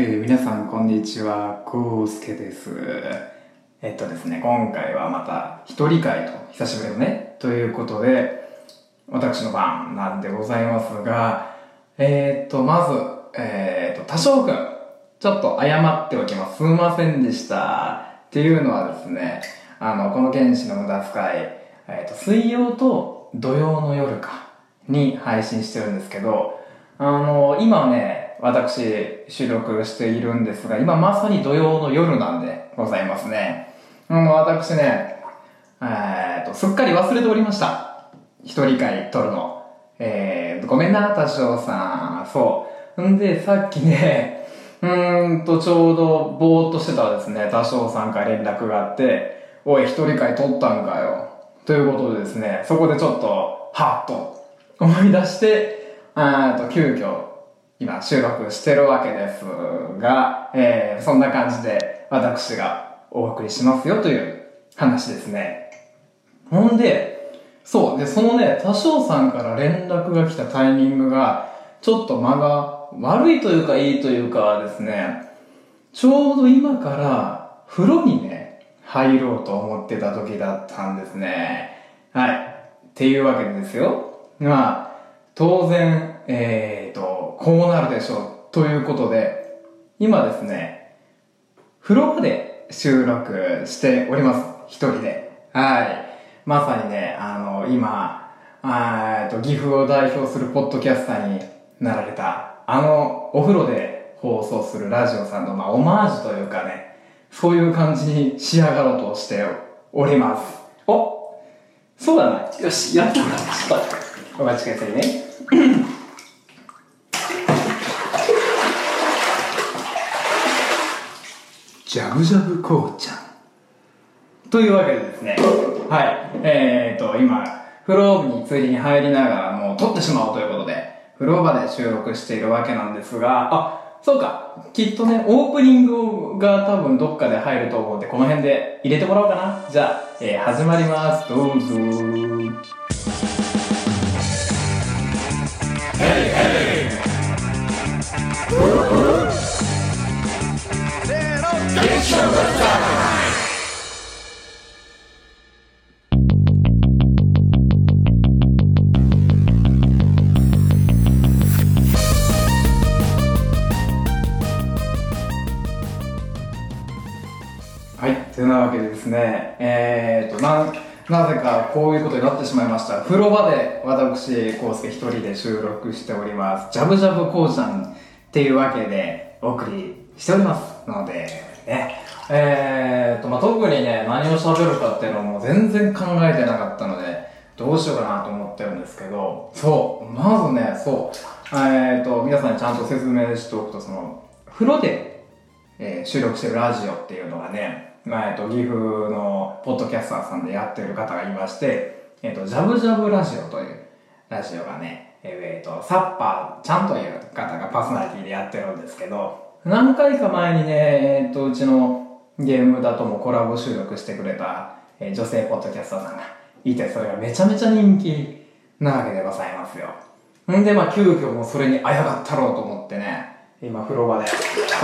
えー、皆さんこんにちは、コウスケです。えっとですね、今回はまた一人会と、久しぶりのね、ということで、私の番なんでございますが、えー、っと、まず、えー、っと、多少くん、ちょっと謝っておきます。すみませんでした。っていうのはですね、あの、この原始の無駄遣い、え、っと、水曜と土曜の夜か、に配信してるんですけど、あの、今ね、私、収録しているんですが、今まさに土曜の夜なんでございますね。あの、私ね、えー、と、すっかり忘れておりました。一人会撮るの。えー、ごめんな、多少さん。そう。んで、さっきね、うーんと、ちょうど、ぼーっとしてたらですね、多少さんから連絡があって、おい、一人会撮ったんかよ。ということでですね、そこでちょっと、はっと思い出して、あーと、急遽、今収録してるわけですが、えー、そんな感じで私がお送りしますよという話ですね。ほんで、そう、で、そのね、多少さんから連絡が来たタイミングが、ちょっと間が悪いというかいいというかですね、ちょうど今から風呂にね、入ろうと思ってた時だったんですね。はい。っていうわけでですよ。まあ、当然、えーと、こうなるでしょう。ということで、今ですね、風呂場で収録しております。一人で。はい。まさにね、あの、今、あーと、岐阜を代表するポッドキャスターになられた、あの、お風呂で放送するラジオさんの、まあ、オマージュというかね、そういう感じに仕上がろうとしております。おそうだな。よし、やってもらいました。お待ちくださいね。ジャブジャブこうちゃん。というわけでですね、はい、えーと、今、風呂についに入りながらもう撮ってしまおうということで、風呂場で収録しているわけなんですが、あ、そうか、きっとね、オープニングが多分どっかで入ると思うんで、この辺で入れてもらおうかな。じゃあ、えー始まります。どうぞ。はい、というなわけでですはい、というわけでですね、えーと、な、なぜかこういうことになってしまいました。風呂場で私、コウスケ一人で収録しております。ジャブジャブこうちゃんっていうわけでお送りしておりますので、ね。えーと、まあ、特にね、何を喋るかっていうのも全然考えてなかったので、どうしようかなと思ってるんですけど、そう、まずね、そう、えーと、皆さんにちゃんと説明しておくと、その、風呂でえー収録してるラジオっていうのがね、まあえっと岐阜のポッドキャスターさんでやってる方がいまして、えっとジャブジャブラジオというラジオがね、えっとサッパーちゃんという方がパーソナリティでやってるんですけど、何回か前にね、えっとうちのゲームだともコラボ収録してくれた、え女性ポッドキャスターさんがいて、それがめちゃめちゃ人気なわけでございますよ。んで、まあ、急遽もそれにあやがったろうと思ってね、今風呂場で、こ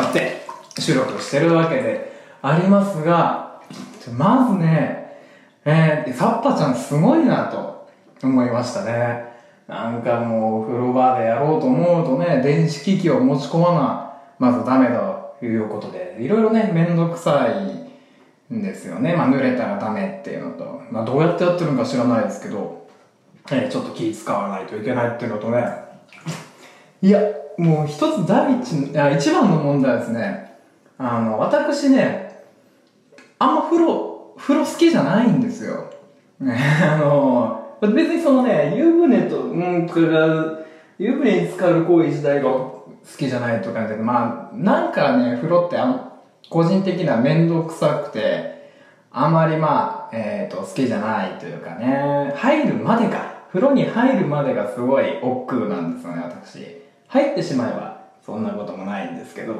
うやって収録してるわけでありますが、まずね、えー、サッパちゃんすごいなと思いましたね。なんかもう風呂場でやろうと思うとね、電子機器を持ち込まない、まずダメだということで、いろいろね、めんどくさいんですよね。まあ濡れたらダメっていうのと、まあどうやってやってるのか知らないですけど、えーちょっと気使わないといけないっていうのとね、いや、もう一つ第一、一番の問題ですね、あの、私ね、あんま風呂、風呂好きじゃないんですよ。あの、別にそのね、湯船と、うん、これが、湯船に浸かる行為自体が好きじゃないとかで、まあ、なんかね、風呂ってあの、個人的には面倒くさくて、あまりまあ、えっ、と、好きじゃないというかね、入るまでが、風呂に入るまでがすごい億劫なんですよね、私。入ってしまえば、そんなこともないんですけど。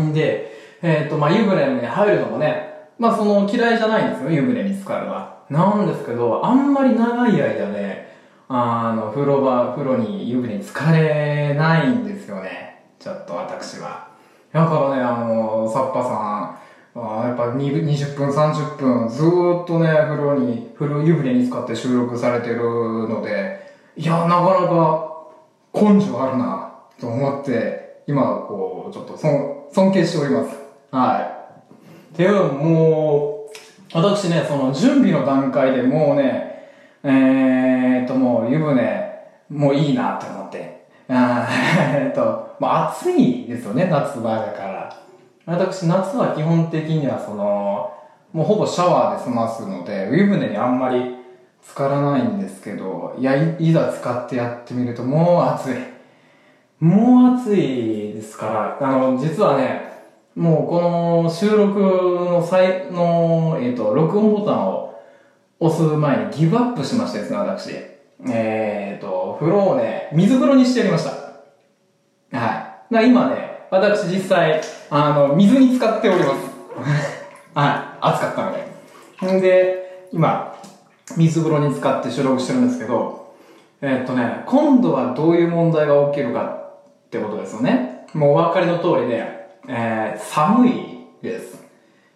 んで、えっ、と、まあ、湯船に入るのもね、まあ、その嫌いじゃないんですよ、湯船に浸かるのは。なんですけど、あんまり長い間ね、あの、風呂場、風呂に湯船に浸かれないんですよね。ちょっと私は。だからね、あの、サッパさん、あやっぱ20分、30分、ずっとね、風呂に、風呂湯船に使って収録されてるので、いや、なかなか根性あるな、と思って、今、こう、ちょっと尊尊敬しております。はい。っていう、もう、私ね、その準備の段階でもうね、えーっと、もう湯船、もういいなって思って。あ えっと、まあ暑いですよね、夏場だから。私、夏は基本的にはその、もうほぼシャワーで済ますので、湯船にあんまり浸からないんですけど、いや、いいざ使ってやってみるともう暑い。もう暑いですから、あの、実はね、もうこの収録の際の、えっ、と、録音ボタンを押す前にギブアップしましてですね、私。えっ、と、風呂をね、水風呂にしてやりました。はい。だから今ね、私実際、あの、水に浸かっております。はい。暑かったので。んで、今、水風呂に浸かって収録してるんですけど、えっとね、今度はどういう問題が起きるかってことですよね。もうお分かりの通りで、えー寒いです。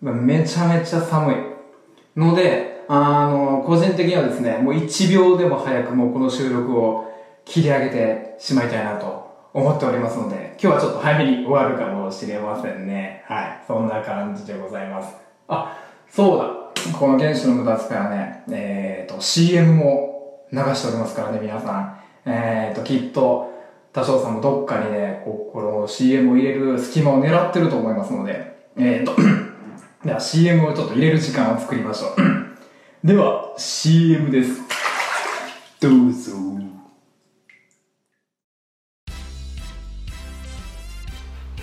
めちゃめちゃ寒い。ので、あの、個人的にはですね、もう1秒でも早くもうこの収録を切り上げてしまいたいなと思っておりますので、今日はちょっと早めに終わるかもしれませんね。はい。そんな感じでございます。あ、そうだ。この原子の無駄遣いはね、えっ、と、CM も流しておりますからね、皆さん。えっ、と、きっと、多少さんもどっかにね、ここの CM を入れる隙間を狙ってると思いますので、えっ、と、では CM をちょっと入れる時間を作りましょう。では、CM です。どうぞ。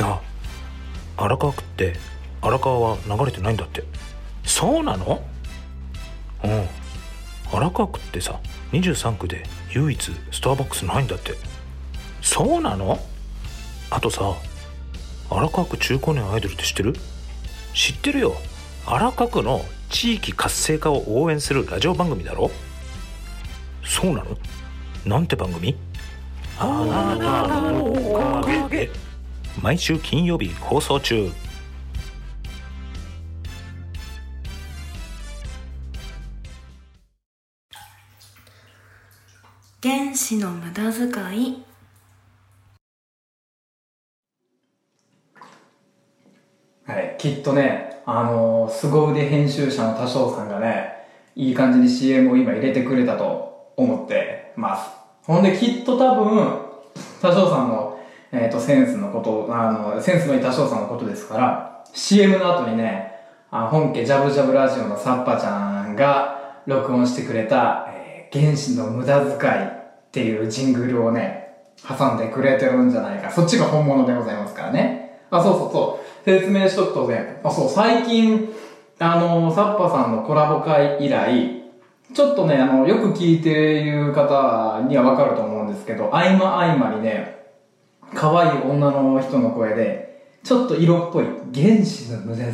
あ荒川区って荒川は流れてないんだって。そうなの？うん。荒川区ってさ23区で唯一スターバックスないんだって。そうなの？あとさ荒川区中高年アイドルって知ってる？知ってるよ。荒川区の地域活性化を応援するラジオ番組だろ？そうなの？なんて番組？あなたのおかげ。で毎週金曜日放送中。原子の無駄遣い。はい、きっとね、あの、凄腕編集者の多少さんがね、いい感じに CM を今入れてくれたと思ってます。ほんで、きっと多分、多少さんの、えっ、と、センスのこと、あの、センスのいい多少さんのことですから、CM の後にね、あ本家ジャブジャブラジオのサッパちゃんが録音してくれた、えー原子の無駄遣いっていうジングルをね、挟んでくれてるんじゃないか。そっちが本物でございますからね。あ、そうそうそう。説明しとくとね、あ、そう、最近、あの、サッパさんのコラボ会以来、ちょっとね、あの、よく聞いている方にはわかると思うんですけど、合間合間にね、可愛い女の人の声で、ちょっと色っぽい原子の無駄遣いっ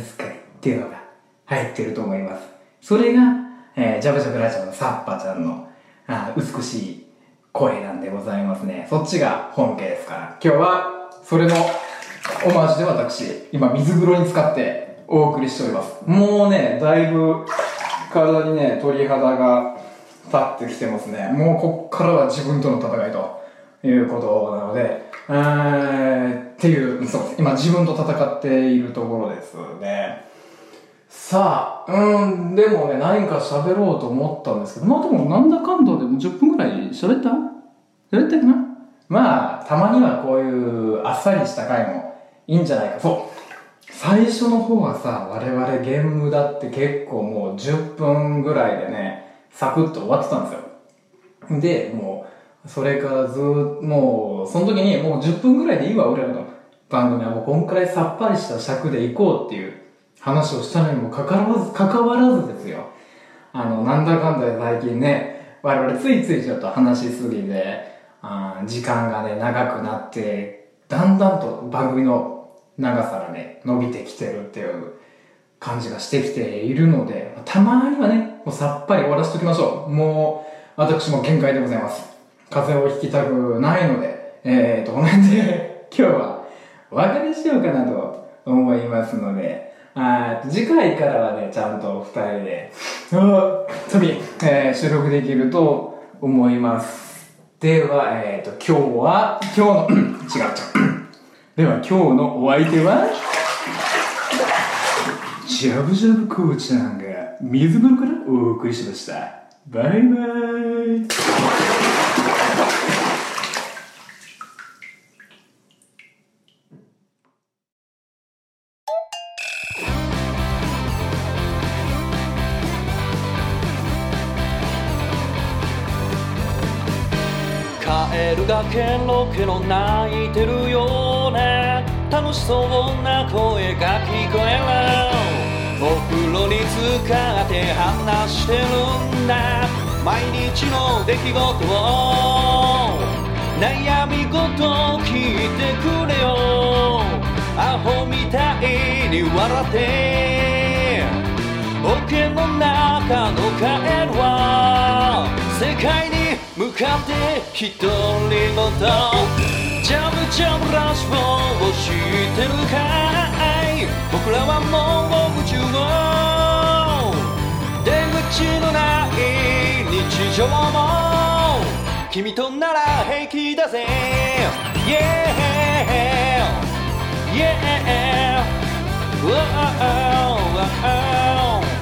ていうのが入ってると思います。それが、えー、ジャブジャブラジオのサッパちゃんのあ美しい声なんでございますね。そっちが本家ですから。今日は、それのオマージュで私、今水風呂に使ってお送りしております。もうね、だいぶ体にね、鳥肌が立ってきてますね。もうこっからは自分との戦いということなので、えー、っていう、そうです。今自分と戦っているところですね。さあ、うん、でもね、何か喋ろうと思ったんですけど、まあでもなんだかんだでも10分ぐらい喋った？喋ったかな？まあ、たまにはこういうあっさりした回もいいんじゃないか。そう。最初の方はさ、我々ゲームだって結構もう10分ぐらいでね、サクッと終わってたんですよ。で、もう、それからず、もう、その時にもう10分ぐらいでいいわ、俺らの番組はもうこんくらいさっぱりした尺でいこうっていう話をしたのにもかかわらず、かかわらずですよ。あの、なんだかんだで最近ね、我々ついついちょっと話しすぎて、あ時間がね、長くなって、だんだんと番組の長さがね、伸びてきてるっていう感じがしてきているので、たまにはね、もうさっぱり終わらせておきましょう。もう、私も限界でございます。風邪をひきたくないので、えーと、この辺で 今日はお別れしようかなと思いますので、あー次回からはね、ちゃんと二人で、あトミー、えー収録できると思います。では、えっ、と、今日は、今日の、違う違う。では、今日のお相手は、ジャブジャブこうちゃんが水風呂からお送りしました。バイバイ。カエルがケロケロ泣い楽しそうな声が聞こえるお風呂に浸かって話してるんだ毎日の出来事を悩み事を聞いてくれよ。アホみたいに笑って桶の中のカエルは世界に向かって一人ごとジャブジャブラッシュを知ってるかい？僕らはもう夢中を出口のない日常も君となら平気だぜ。Yeah Yeah Whoa, whoa, whoa.